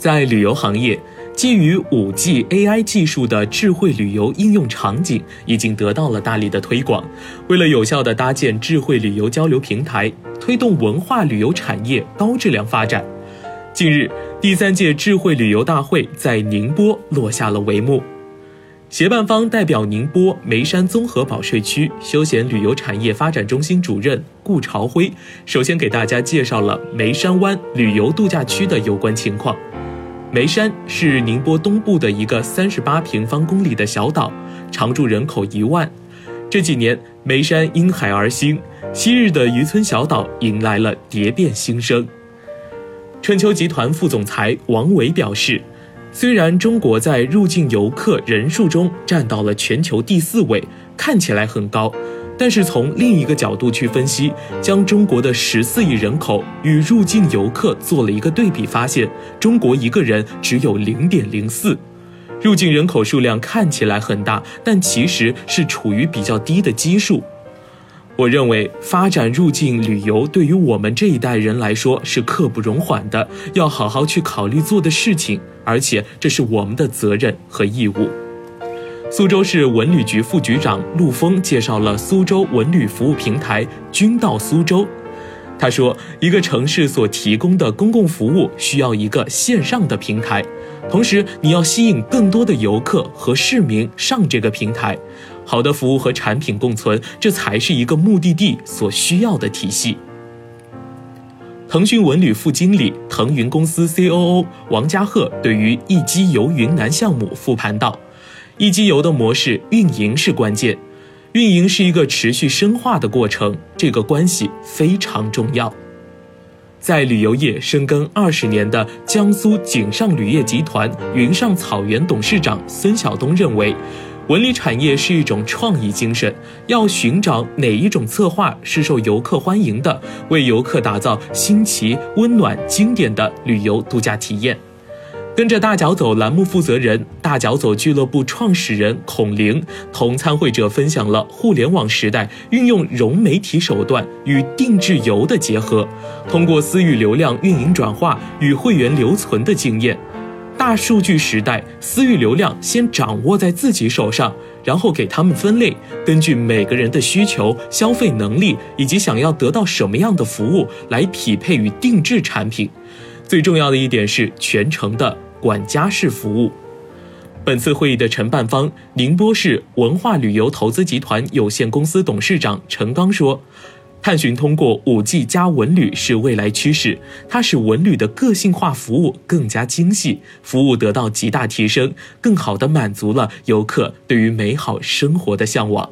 在旅游行业，基于 5G AI 技术的智慧旅游应用场景已经得到了大力的推广。为了有效地搭建智慧旅游交流平台，推动文化旅游产业高质量发展，近日，第三届智慧旅游大会在宁波落下了帷幕。协办方代表宁波眉山综合保税区休闲旅游产业发展中心主任顾朝辉，首先给大家介绍了眉山湾旅游度假区的有关情况。眉山是宁波东部的一个三十八平方公里的小岛，常住人口一万。这几年，眉山因海而兴，昔日的渔村小岛迎来了蝶变新生。春秋集团副总裁王伟表示。虽然中国在入境游客人数中占到了全球第四位，看起来很高，但是从另一个角度去分析，将中国的十四亿人口与入境游客做了一个对比，发现中国一个人只有零点零四，入境人口数量看起来很大，但其实是处于比较低的基数。我认为发展入境旅游对于我们这一代人来说是刻不容缓的，要好好去考虑做的事情，而且这是我们的责任和义务。苏州市文旅局副局长陆峰介绍了苏州文旅服务平台“君到苏州”。他说，一个城市所提供的公共服务需要一个线上的平台，同时你要吸引更多的游客和市民上这个平台。好的服务和产品共存，这才是一个目的地所需要的体系。腾讯文旅副经理、腾云公司 COO 王家鹤对于一机游云南项目复盘道：“一机游的模式运营是关键，运营是一个持续深化的过程，这个关系非常重要。”在旅游业深耕二十年的江苏锦上旅业集团云上草原董事长孙晓东认为。文旅产业是一种创意精神，要寻找哪一种策划是受游客欢迎的，为游客打造新奇、温暖、经典的旅游度假体验。跟着大脚走栏目负责人、大脚走俱乐部创始人孔玲同参会者分享了互联网时代运用融媒体手段与定制游的结合，通过私域流量运营转化与会员留存的经验。大数据时代，私域流量先掌握在自己手上，然后给他们分类，根据每个人的需求、消费能力以及想要得到什么样的服务来匹配与定制产品。最重要的一点是全程的管家式服务。本次会议的承办方宁波市文化旅游投资集团有限公司董事长陈刚说。探寻通过五 G 加文旅是未来趋势，它使文旅的个性化服务更加精细，服务得到极大提升，更好地满足了游客对于美好生活的向往。